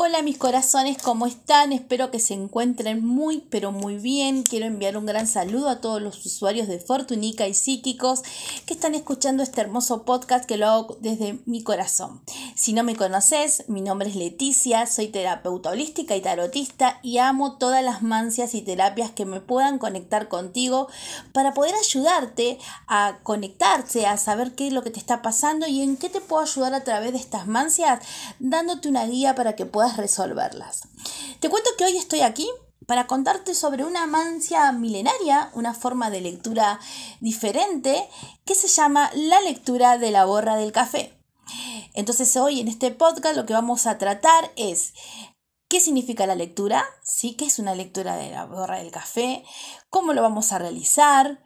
Hola mis corazones, ¿cómo están? Espero que se encuentren muy pero muy bien. Quiero enviar un gran saludo a todos los usuarios de Fortunica y Psíquicos que están escuchando este hermoso podcast que lo hago desde mi corazón. Si no me conoces, mi nombre es Leticia, soy terapeuta holística y tarotista y amo todas las mancias y terapias que me puedan conectar contigo para poder ayudarte a conectarse, a saber qué es lo que te está pasando y en qué te puedo ayudar a través de estas mancias, dándote una guía para que puedas resolverlas. Te cuento que hoy estoy aquí para contarte sobre una mancia milenaria, una forma de lectura diferente que se llama la lectura de la borra del café. Entonces hoy en este podcast lo que vamos a tratar es qué significa la lectura, sí, qué es una lectura de la borra del café, cómo lo vamos a realizar,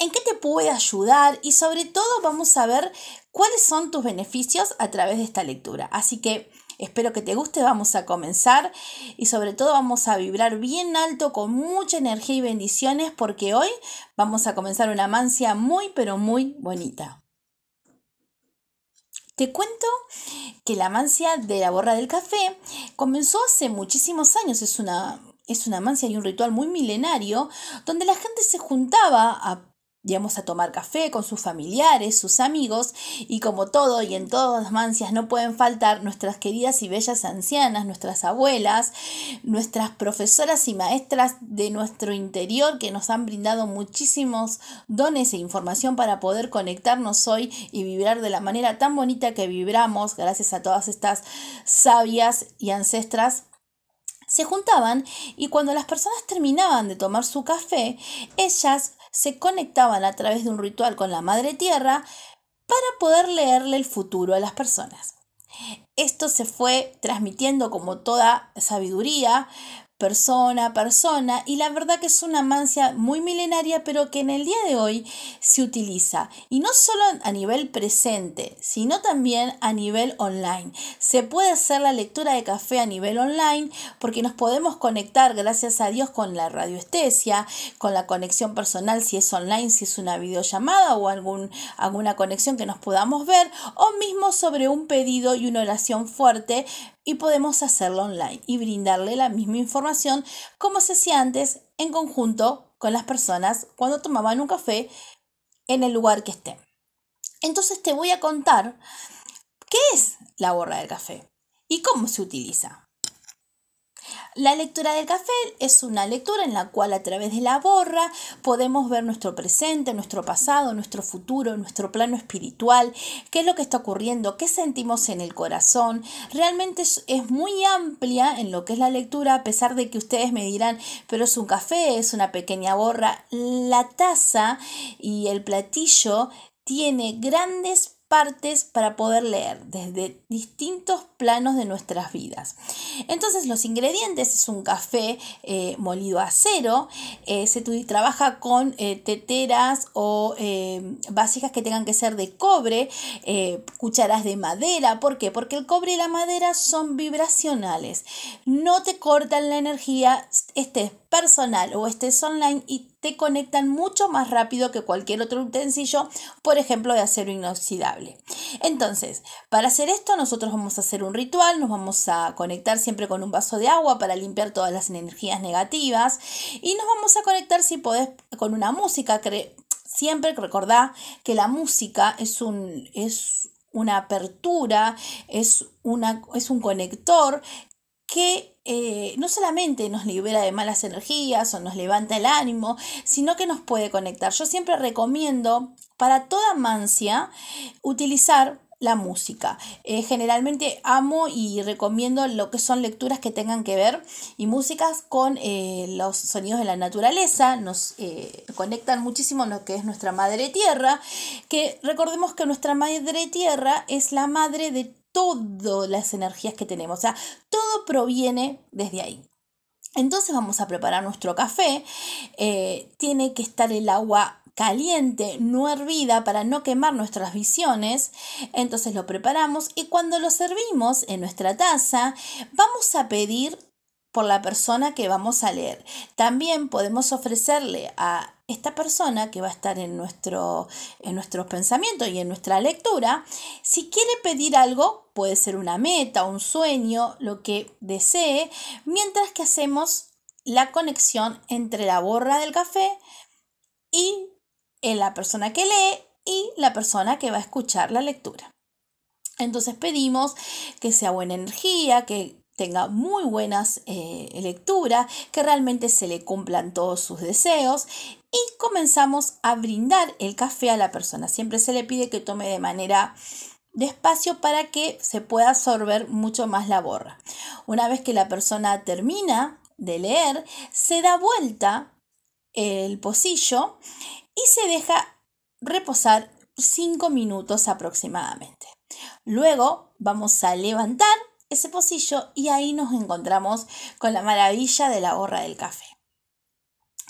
en qué te puede ayudar y sobre todo vamos a ver cuáles son tus beneficios a través de esta lectura. Así que Espero que te guste, vamos a comenzar y sobre todo vamos a vibrar bien alto con mucha energía y bendiciones porque hoy vamos a comenzar una mancia muy pero muy bonita. Te cuento que la mancia de la borra del café comenzó hace muchísimos años, es una, es una mancia y un ritual muy milenario donde la gente se juntaba a digamos, a tomar café con sus familiares, sus amigos, y como todo y en todas las mancias no pueden faltar nuestras queridas y bellas ancianas, nuestras abuelas, nuestras profesoras y maestras de nuestro interior que nos han brindado muchísimos dones e información para poder conectarnos hoy y vibrar de la manera tan bonita que vibramos gracias a todas estas sabias y ancestras. Se juntaban y cuando las personas terminaban de tomar su café, ellas se conectaban a través de un ritual con la Madre Tierra para poder leerle el futuro a las personas. Esto se fue transmitiendo como toda sabiduría persona a persona y la verdad que es una mancia muy milenaria pero que en el día de hoy se utiliza y no solo a nivel presente sino también a nivel online. Se puede hacer la lectura de café a nivel online porque nos podemos conectar gracias a Dios con la radioestesia con la conexión personal si es online si es una videollamada o algún, alguna conexión que nos podamos ver o mismo sobre un pedido y una oración fuerte y podemos hacerlo online y brindarle la misma información como se hacía antes en conjunto con las personas cuando tomaban un café en el lugar que estén. Entonces te voy a contar qué es la borra del café y cómo se utiliza. La lectura del café es una lectura en la cual a través de la borra podemos ver nuestro presente, nuestro pasado, nuestro futuro, nuestro plano espiritual, qué es lo que está ocurriendo, qué sentimos en el corazón. Realmente es, muy amplia en lo que es la lectura, a pesar de que ustedes me dirán, pero es un café, es una pequeña borra. La taza y el platillo tiene grandes partes para poder leer desde distintos planos de nuestras vidas. Entonces los ingredientes es un café eh, molido a cero, eh, se trabaja con eh, teteras o vasijas que tengan que ser de cobre, cucharas de madera, ¿por qué? Porque el cobre y la madera son vibracionales, no te cortan la energía, este es personal o este es online y te conectan mucho más rápido que cualquier otro utensilio, por ejemplo de acero inoxidable. Entonces, para hacer esto nosotros vamos a hacer un ritual, nos vamos a conectar siempre con un vaso de agua para limpiar todas las energías negativas y nos vamos a conectar si podés con una música, siempre recordá que la música es un es una apertura, es, una, es un conector que eh, no solamente nos libera de malas energías o nos levanta el ánimo, sino que nos puede conectar. Yo siempre recomiendo para toda mancia utilizar la música. Eh, generalmente amo y recomiendo lo que son lecturas que tengan que ver y músicas con eh, los sonidos de la naturaleza. Nos conectan muchísimo lo que es nuestra madre tierra, que recordemos que nuestra madre tierra es la madre de todas las energías que tenemos. O sea, todo proviene desde ahí. Entonces vamos a preparar nuestro café. Eh, tiene que estar el agua caliente, no hervida, para no quemar nuestras visiones. Entonces lo preparamos y cuando lo servimos en nuestra taza, vamos a pedir por la persona que vamos a leer. También podemos ofrecerle a esta persona que va a estar en, nuestro, en nuestros pensamientos y en nuestra lectura, si quiere pedir algo, puede ser una meta, un sueño, lo que desee, mientras que hacemos la conexión entre la borra del café y la persona que lee y la persona que va a escuchar la lectura. Entonces pedimos que sea buena energía, que tenga muy buenas eh, lecturas, que realmente se le cumplan todos sus deseos y comenzamos a brindar el café a la persona. Siempre se le pide que tome de manera despacio para que se pueda absorber mucho más la borra. Una vez que la persona termina de leer, se da vuelta el pocillo y se deja reposar 5 minutos aproximadamente. Luego vamos a levantar ese pocillo y ahí nos encontramos con la maravilla de la borra del café.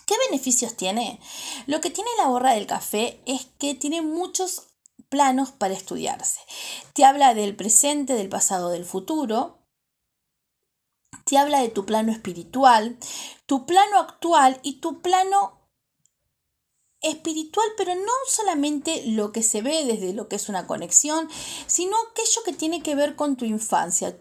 ¿Qué beneficios tiene? Lo que tiene la borra del café es que tiene muchos planos para estudiarse. Te habla del presente, del pasado, del futuro. Te habla de tu plano espiritual, tu plano actual y tu plano espiritual, pero no solamente lo que se ve desde lo que es una conexión, sino aquello que tiene que ver con tu infancia,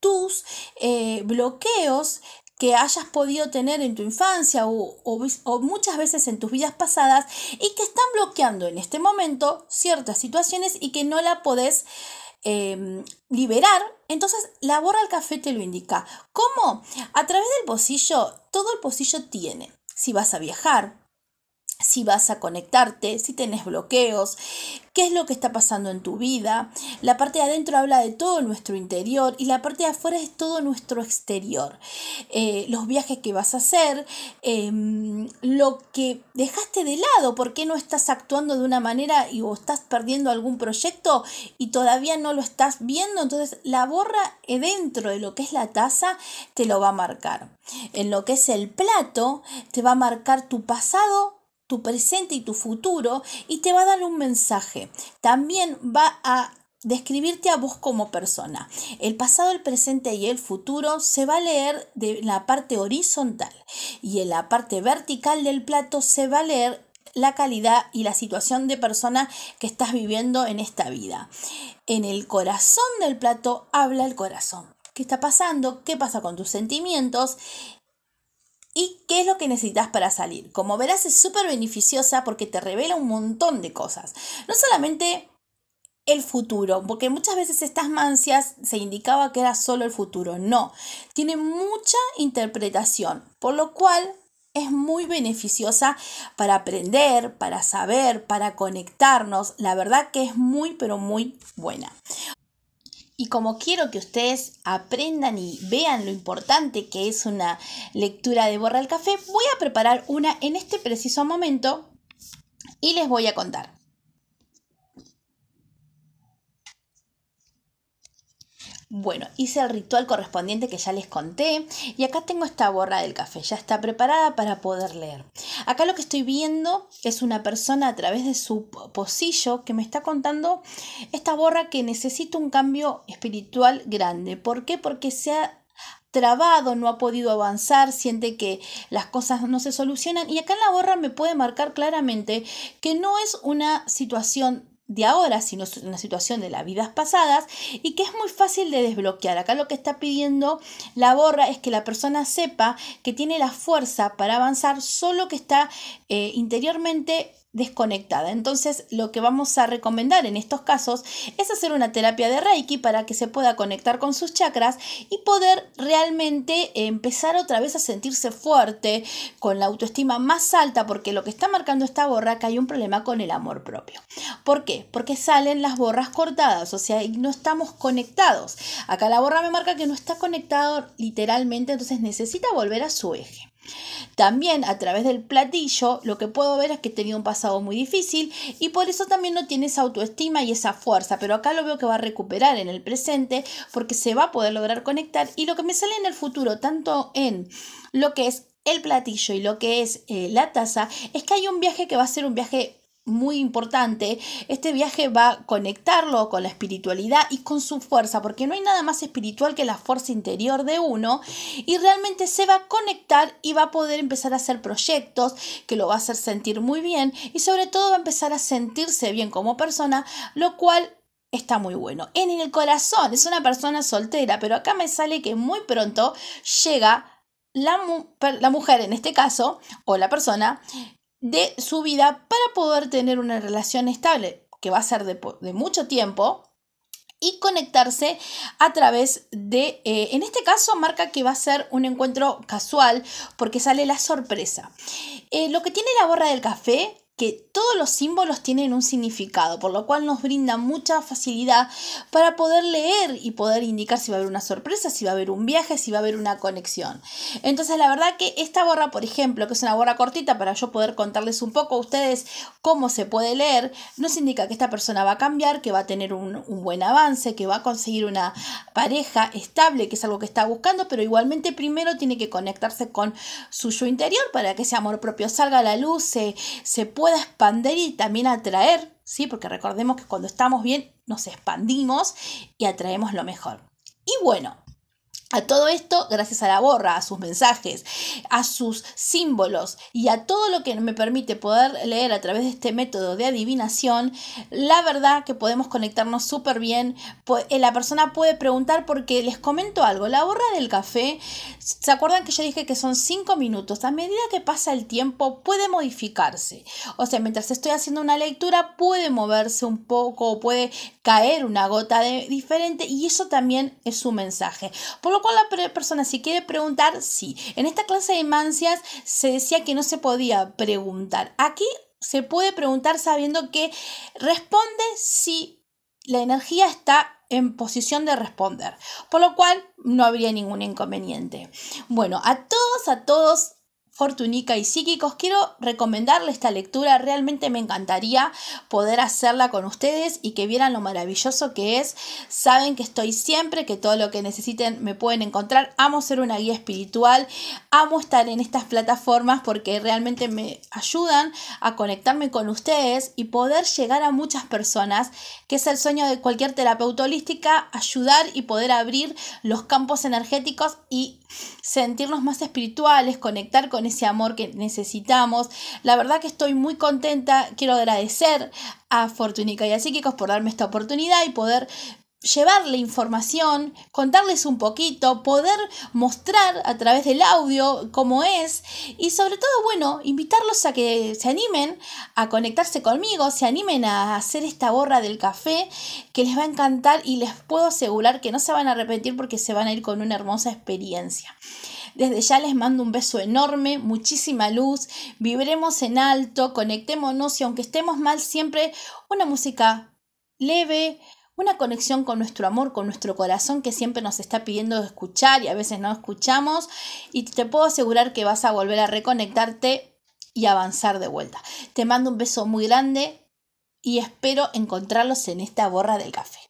tus eh, bloqueos que hayas podido tener en tu infancia o, muchas veces en tus vidas pasadas y que están bloqueando en este momento ciertas situaciones y que no la podés em, liberar, entonces la borra del café te lo indica. ¿Cómo? A través del pocillo, todo el pocillo tiene. Si vas a viajar, si vas a conectarte, si tenés bloqueos, qué es lo que está pasando en tu vida. La parte de adentro habla de todo nuestro interior y la parte de afuera es todo nuestro exterior. Eh, los viajes que vas a hacer, em, lo que dejaste de lado, por qué no estás actuando de una manera y o estás perdiendo algún proyecto y todavía no lo estás viendo. Entonces la borra dentro de lo que es la taza te lo va a marcar. En lo que es el plato te va a marcar tu pasado tu presente y tu futuro y te va a dar un mensaje. También va a describirte a vos como persona. El pasado, el presente y el futuro se va a leer de la parte horizontal y en la parte vertical del plato se va a leer la calidad y la situación de persona que estás viviendo en esta vida. En el corazón del plato habla el corazón. ¿Qué está pasando? ¿Qué pasa con tus sentimientos? ¿Y qué es lo que necesitas para salir? Como verás es súper beneficiosa porque te revela un montón de cosas. No solamente el futuro, porque muchas veces estas mancias se indicaba que era solo el futuro. No, tiene mucha interpretación, por lo cual es muy beneficiosa para aprender, para saber, para conectarnos. La verdad que es muy, pero muy buena. Y como quiero que ustedes aprendan y vean lo importante que es una lectura de Borra el Café, voy a preparar una en este preciso momento y les voy a contar. Bueno, hice el ritual correspondiente que ya les conté y acá tengo esta borra del café, ya está preparada para poder leer. Acá lo que estoy viendo es una persona a través de su pocillo que me está contando esta borra que necesita un cambio espiritual grande. ¿Por qué? Porque se ha trabado, no ha podido avanzar, siente que las cosas no se solucionan y acá en la borra me puede marcar claramente que no es una situación de ahora, sino una situación de las vidas pasadas y que es muy fácil de desbloquear. Acá lo que está pidiendo la borra es que la persona sepa que tiene la fuerza para avanzar, solo que está eh, interiormente desconectada. Entonces, lo que vamos a recomendar en estos casos es hacer una terapia de Reiki para que se pueda conectar con sus chakras y poder realmente empezar otra vez a sentirse fuerte, con la autoestima más alta, porque lo que está marcando esta borra que hay un problema con el amor propio. ¿Por qué? Porque salen las borras cortadas, o sea, no estamos conectados. Acá la borra me marca que no está conectado literalmente, entonces necesita volver a su eje. También a través del platillo lo que puedo ver es que he tenido un pasado muy difícil y por eso también no tiene esa autoestima y esa fuerza, pero acá lo veo que va a recuperar en el presente porque se va a poder lograr conectar y lo que me sale en el futuro, tanto en lo que es el platillo y lo que es eh, la taza, es que hay un viaje que va a ser un viaje muy importante, este viaje va a conectarlo con la espiritualidad y con su fuerza, porque no hay nada más espiritual que la fuerza interior de uno y realmente se va a conectar y va a poder empezar a hacer proyectos que lo va a hacer sentir muy bien y sobre todo va a empezar a sentirse bien como persona, lo cual está muy bueno. En el corazón es una persona soltera, pero acá me sale que muy pronto llega la, la, mujer en este caso, o la persona, de su vida para poder tener una relación estable, que va a ser de, de mucho tiempo, y conectarse a través de, eh, en este caso marca que va a ser un encuentro casual porque sale la sorpresa. Eh, lo que tiene la borra del café que todos los símbolos tienen un significado, por lo cual nos brinda mucha facilidad para poder leer y poder indicar si va a haber una sorpresa, si va a haber un viaje, si va a haber una conexión. Entonces, la verdad que esta borra, por ejemplo, que es una borra cortita para yo poder contarles un poco a ustedes cómo se puede leer, nos indica que esta persona va a cambiar, que va a tener un, un buen avance, que va a conseguir una pareja estable, que es algo que está buscando, pero igualmente primero tiene que conectarse con su yo interior para que ese amor propio salga a la luz, se, se pueda pueda expandir y también atraer, ¿sí? Porque recordemos que cuando estamos bien nos expandimos y atraemos lo mejor. Y bueno, a todo esto, gracias a la borra, a sus mensajes, a sus símbolos y a todo lo que me permite poder leer a través de este método de adivinación, la verdad que podemos conectarnos súper bien. Eh, la persona puede preguntar porque les comento algo, la borra del café, ¿se acuerdan que yo dije que son 5 minutos? A medida que pasa el tiempo puede modificarse. O sea, mientras estoy haciendo una lectura puede moverse un poco puede caer una gota de, diferente y eso también es su mensaje. Por lo la persona si quiere preguntar, sí. En esta clase de mancias se decía que no se podía preguntar. Aquí se puede preguntar sabiendo que responde si la energía está en posición de responder, por lo cual no habría ningún inconveniente. Bueno, a todos, a todos Fortunica y Psíquicos, quiero recomendarle esta lectura. Realmente me encantaría poder hacerla con ustedes y que vieran lo maravilloso que es. Saben que estoy siempre, que todo lo que necesiten me pueden encontrar. Amo ser una guía espiritual, amo estar en estas plataformas porque realmente me ayudan a conectarme con ustedes y poder llegar a muchas personas, que es el sueño de cualquier terapeuta holística, ayudar y poder abrir los campos energéticos y sentirnos más espirituales, conectar ese amor que necesitamos. La verdad que estoy muy contenta, quiero agradecer a Fortunica y a Psíquicos por darme esta oportunidad y poder llevarle información, contarles un poquito, poder mostrar a través del audio cómo es y sobre todo, bueno, invitarlos a que se animen a conectarse conmigo, se animen a hacer esta borra del café que les va a encantar y les puedo asegurar que no se van a arrepentir porque se van a ir con una hermosa experiencia. Desde ya les mando un beso enorme, muchísima luz, vibremos en alto, conectémonos y aunque estemos mal, siempre una música leve, una conexión con nuestro amor, con nuestro corazón que siempre nos está pidiendo escuchar y a veces no escuchamos. Y te puedo asegurar que vas a volver a reconectarte y avanzar de vuelta. Te mando un beso muy grande y espero encontrarlos en esta borra del café.